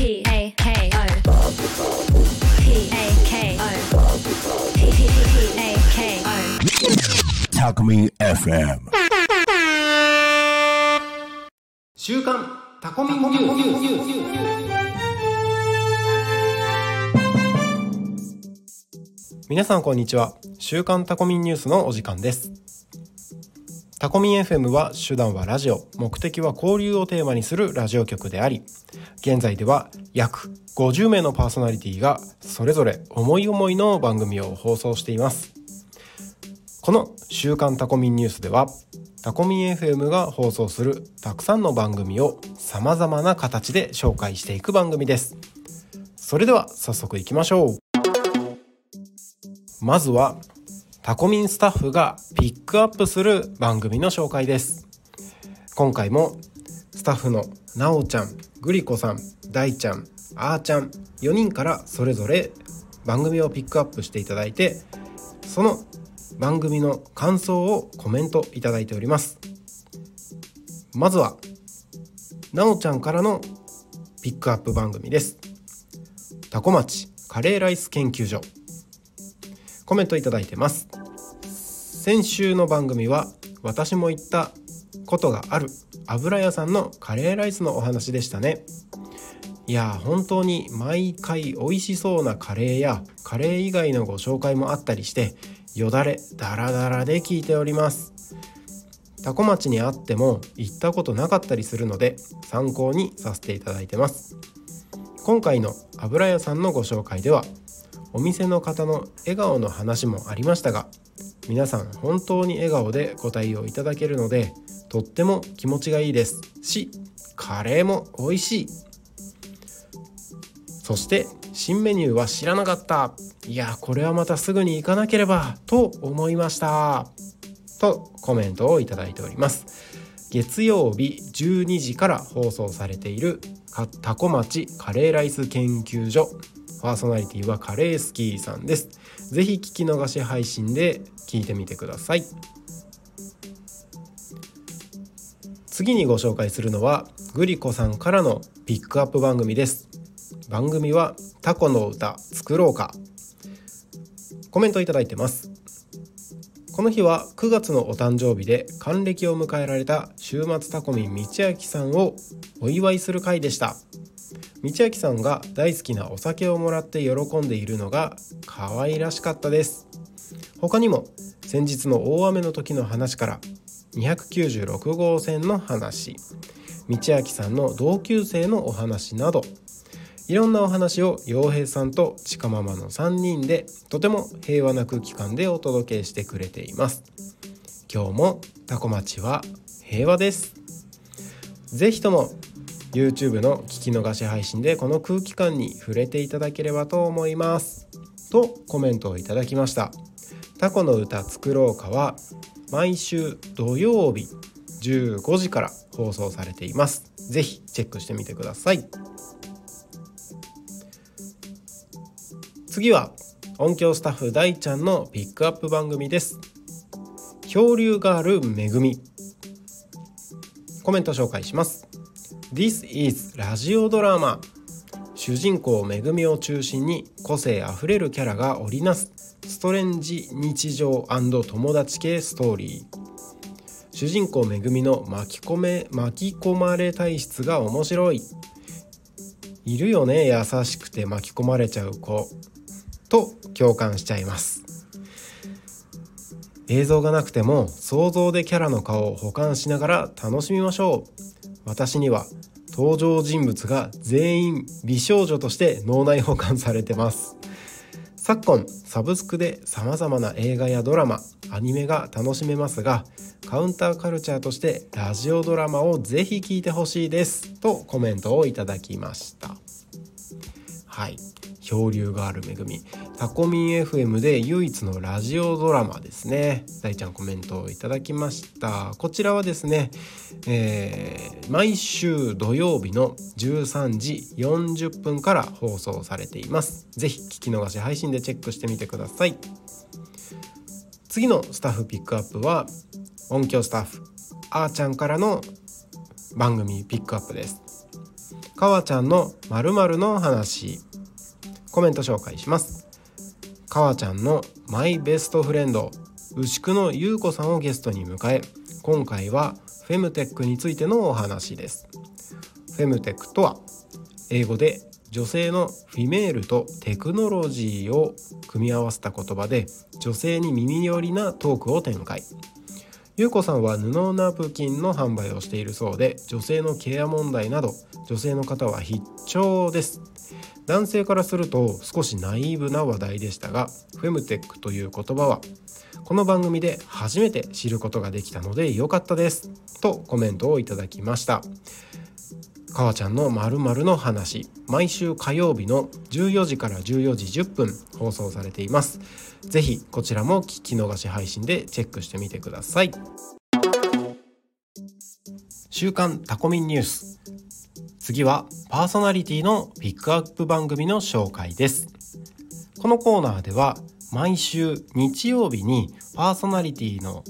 P A K O P A K O P A K ン FM 週刊タコミンニュース。皆さんこんにちは。週刊タコミンニュースのお時間ですタコミン FM は手段はラジオ。目的は交流をテーマにするラジオ局であり現在では約50名のパーソナリティがそれぞれ思い思いの番組を放送しています。この週刊タコミンニュースではタコミン FM が放送するたくさんの番組を様々な形で紹介していく番組です。それでは早速いきましょう。まずはタコミンスタッフがピックアップする番組の紹介です。今回もスタッフのなおちゃんグリコさん大ちゃんあーちゃん4人からそれぞれ番組をピックアップしていただいてその番組の感想をコメントいただいております。まずはなおちゃんからのピックアップ番組です。タコ町カレーライス研究所。コメントいただいてます。先週の番組は私も行ったことがある油屋さんのカレーライスのお話でしたね。いや本当に毎回美味しそうなカレーやカレー以外のご紹介もあったりしてよだれダラダラで聞いております。タコ町にあっても行ったことなかったりするので参考にさせていただいてます。今回の油屋さんのご紹介ではお店の方の笑顔の話もありましたが皆さん本当に笑顔でご対応いただけるのでとっても気持ちがいいです。しカレーも美味しい。そして新メニューは知らなかった。いやこれはまたすぐに行かなければと思いました。とコメントをいただいております。月曜日12時から放送されているタコ町カレーライス研究所。パーソナリティはカレースキーさんです。ぜひ聞き逃し配信で聞いてみてください。次にご紹介するのはグリコさんからのピックアップ番組です。番組はタコの歌作ろうか。コメントいただいてます。この日は9月のお誕生日で還暦を迎えられた週末タコミ道明さんをお祝いする回でした。道明さんが大好きなお酒をもらって喜んでいるのが可愛らしかったです。他にも先日の大雨の時の話から296号線の話道明さんの同級生のお話などいろんなお話を洋平さんとちかママの3人でとても平和な空気感でお届けしてくれています。今日もタコ町は平和です。ぜひとも YouTube の聞き逃し配信でこの空気感に触れていただければと思います。とコメントをいただきました。タコの歌作ろうかは毎週土曜日15時から放送されています。ぜひチェックしてみてください。次は音響スタッフ大ちゃんのピックアップ番組です。漂流ガールめぐみ。コメント紹介します。This is ラジオドラマ。主人公めぐみを中心に個性あふれるキャラが織りなす。ストレンジ日常友達系ストーリー。主人公めぐみの巻き込め巻き込まれ体質が面白い。いるよね優しくて巻き込まれちゃう子と共感しちゃいます。映像がなくても想像でキャラの顔を保管しながら楽しみましょう。私には登場人物が全員美少女として脳内保管されてます。昨今サブスクで様々な映画やドラマアニメが楽しめますがカウンターカルチャーとしてラジオドラマをぜひ聴いてほしいですとコメントをいただきました。はい。漂流がある恵み。タコミン FM で唯一のラジオドラマですね。大ちゃんコメントをいただきました。こちらはですね、えー、毎週土曜日の13時40分から放送されています。ぜひ聞き逃し配信でチェックしてみてください。次のスタッフピックアップは音響スタッフあーちゃんからの番組ピックアップです。かわちゃんのまるの話。コメント紹介します。かわちゃんのマイベストフレンド牛久のゆうこさんをゲストに迎え今回はフェムテックについてのお話です。フェムテックとは英語で女性のフィメールとテクノロジーを組み合わせた言葉で女性に耳寄りなトークを展開。ゆうこさんは布ナプキンの販売をしているそうで女性のケア問題など女性の方は必聴です。男性からすると少しナイーブな話題でしたがフェムテックという言葉はこの番組で初めて知ることができたので良かったですとコメントをいただきました。かわちゃんのまるの話毎週火曜日の14時から14時10分放送されています。ぜひこちらも聞き逃し配信でチェックしてみてください。週刊タコミンニュース。次はパーソナリティのピックアップ番組の紹介です。このコーナーでは毎週日曜日にパーソナリティの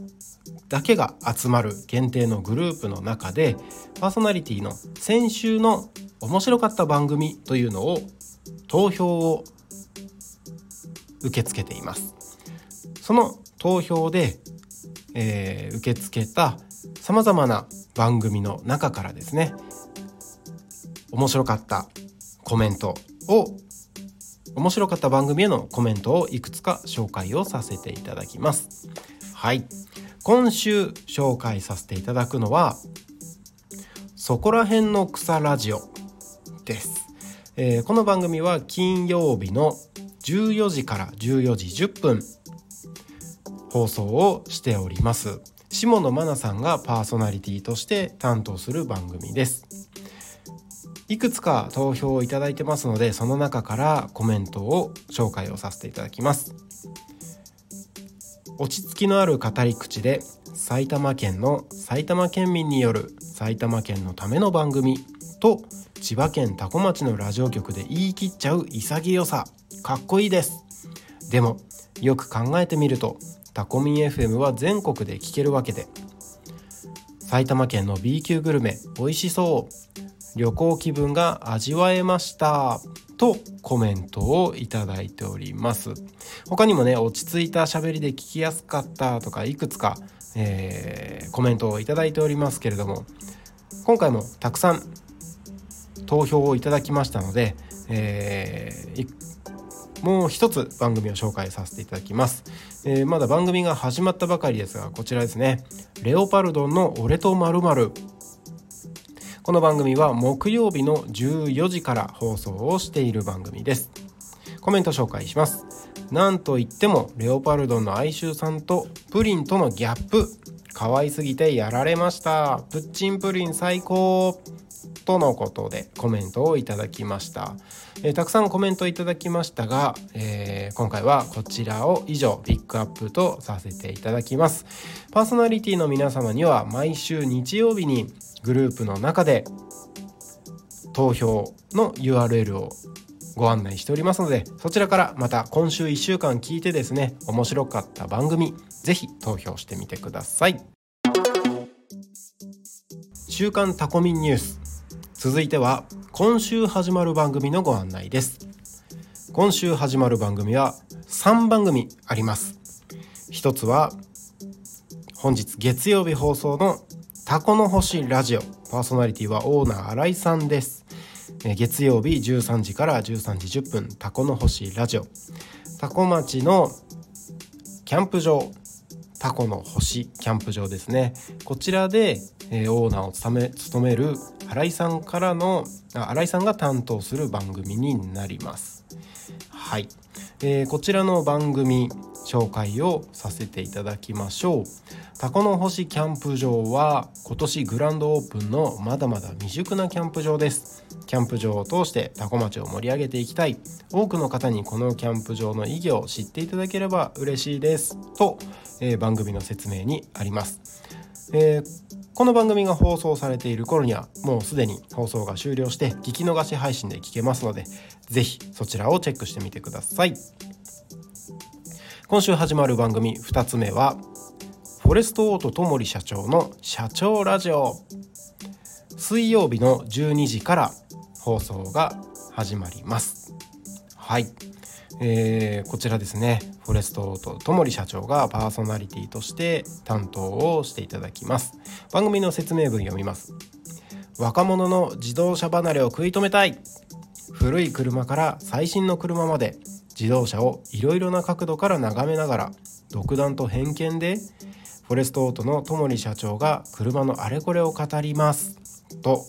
だけが集まる限定のグループの中でパーソナリティの先週の面白かった番組というのを投票を受け付けています。その投票で、えー、受け付けたさまざまな番組の中からですね面白かったコメントを面白かった番組へのコメントをいくつか紹介をさせていただきます。はい。今週紹介させていただくのはそこら辺の草ラジオです、えー、この番組は金曜日の14時から14時10分放送をしております。下野真奈さんがパーソナリティとして担当する番組です。いくつか投票をいただいてますのでその中からコメントを紹介をさせていただきます。落ち着きのある語り口で埼玉県の埼玉県民による埼玉県のための番組と千葉県多古町のラジオ局で言い切っちゃう潔さ。かっこいいです。でもよく考えてみるとタコミン FM は全国で聴けるわけで。埼玉県の B 級グルメ美味しそう。旅行気分が味わえました。とコメントをいただいております。他にもね落ち着いた喋りで聞きやすかったとかいくつか、えー、コメントをいただいておりますけれども今回もたくさん投票をいただきましたので、えー、もう一つ番組を紹介させていただきます、えー、まだ番組が始まったばかりですがこちらですね。レオパルドンの俺とまるこの番組は木曜日の14時から放送をしている番組です。コメント紹介します。なんといってもレオパルドンの哀愁さんとプリンとのギャップ。可愛すぎてやられました。プッチンプリン最高。とのことでコメントをいただきました、えー、たくさんコメントいただきましたが、えー、今回はこちらを以上ピックアップとさせていただきます。パーソナリティの皆様には毎週日曜日にグループの中で投票の URL をご案内しておりますのでそちらからまた今週1週間聞いてですね面白かった番組ぜひ投票してみてください。週刊タコミンニュース。続いては今週始まる番組のご案内です。今週始まる番組は3番組あります。一つは本日月曜日放送のタコの星ラジオ。パーソナリティはオーナー新井さんです。月曜日13時から13時10分タコの星ラジオ。タコ町のキャンプ場。タコの星キャンプ場ですね。こちらで、え、オーナーを務め務める新井さんからの新井さんが担当する番組になります。はい、えー、こちらの番組紹介をさせていただきましょう。タコの星キャンプ場は今年グランドオープンのまだまだ未熟なキャンプ場です。キャンプ場を通してタコ町を盛り上げていきたい。多くの方にこのキャンプ場の意義を知っていただければ嬉しいです。と、えー、番組の説明にあります、えー、この番組が放送されている頃にはもうすでに放送が終了して聞き逃し配信で聞けますので是非そちらをチェックしてみてください。今週始まる番組2つ目はフォレストオートともり社長の社長ラジオ。水曜日の12時から放送が始まります。はい。えー、こちらですね。フォレストとともり社長がパーソナリティとして担当をしていただきます。番組の説明文読みます。若者の自動車離れを食い止めたい。古い車から最新の車まで。自動車をいろいろな角度から眺めながら独断と偏見でフォレストオートのともり社長が車のあれこれを語りますと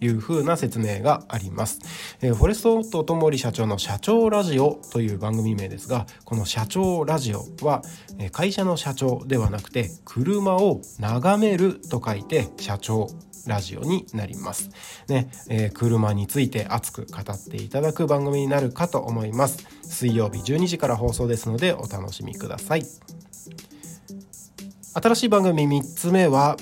いう風な説明があります。えー、フォレストオートともり社長の社長ラジオという番組名ですが、この社長ラジオは、え会社の社長ではなくて、車を眺めると書いて社長ラジオになります。ね、えー、車について熱く語っていただく番組になるかと思います。水曜日12時から放送ですのでお楽しみください。新しい番組3つ目は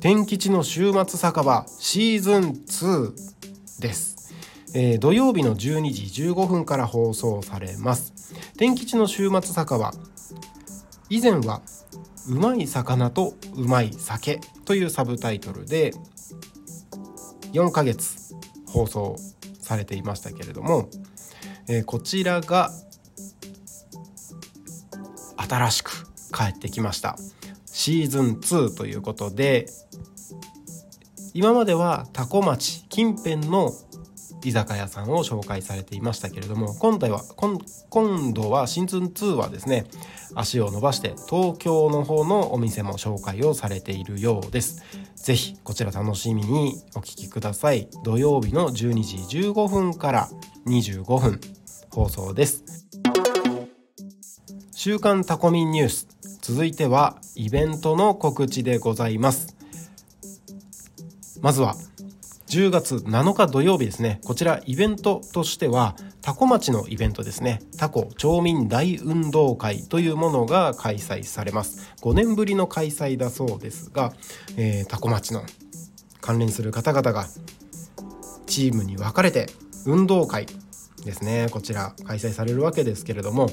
天吉の週末酒場シーズン2です、えー、土曜日の12時15分から放送されます天吉の週末酒場以前はうまい魚とうまい酒というサブタイトルで4ヶ月放送されていましたけれども、えー、こちらが新しく帰ってきました。シーズン2ということで今までは多古町近辺の居酒屋さんを紹介されていましたけれども今回は今度はシーズン2はですね足を伸ばして東京の方のお店も紹介をされているようです。ぜひこちら楽しみにお聞きください。土曜日の12時15分から25分放送です。週刊タコミンニュース。続いてはイベントの告知でございます。まずは10月7日土曜日ですね。こちらイベントとしてはタコ町のイベントですね。タコ町民大運動会というものが開催されます。5年ぶりの開催だそうですが、えー、タコ町の関連する方々がチームに分かれて運動会ですね。こちら開催されるわけですけれども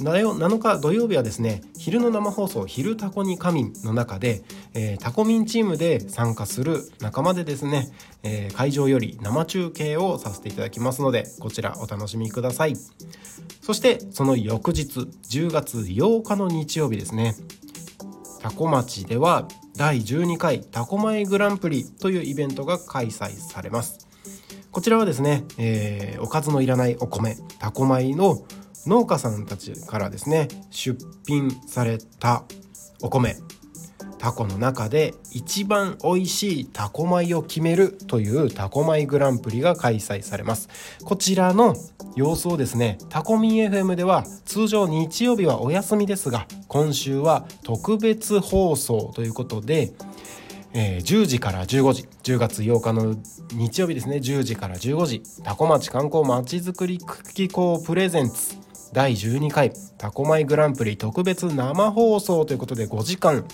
7日土曜日はですね昼の生放送「昼タコに仮眠」の中で、えー、タコミンチームで参加する仲間でですね、えー、会場より生中継をさせていただきますのでこちらお楽しみください。そしてその翌日10月8日の日曜日ですね。タコ町では第12回タコマイグランプリというイベントが開催されます。こちらはですね、えー、おかずのいらないお米、タコ米の農家さんたちからですね、出品されたお米、タコの中で一番美味しいタコ米を決めるというタコ米グランプリが開催されます。こちらの様子をですね、タコミン FM では通常日曜日はお休みですが、今週は特別放送ということで、えー、10時から15時。10月8日の日曜日ですね。10時から15時。タコ町観光まちづくり機構プレゼンツ。第12回。タコマイグランプリ特別生放送ということで5時間。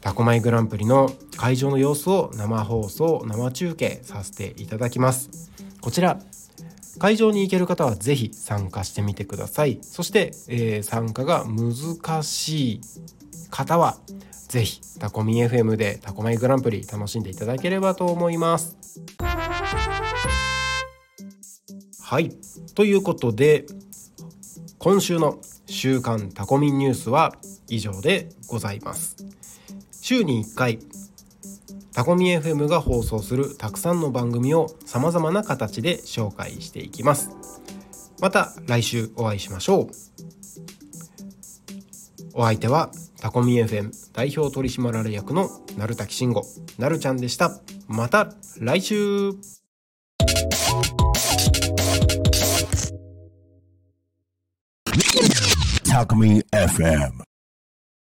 タコマイグランプリの会場の様子を生放送生中継させていただきます。こちら。会場に行ける方はぜひ参加してみてくださいそして、えー、参加が難しい方はぜひタコミン FM でタコマイグランプリ楽しんでいただければと思います。はい。ということで、今週の週刊タコミンニュースは以上でございます。週に1回、タコミ FM が放送するたくさんの番組を様々な形で紹介していきます。また来週お会いしましょう。お相手はタコミ FM 代表取締役の鳴滝慎吾なるちゃんでした。また来週タコミ FM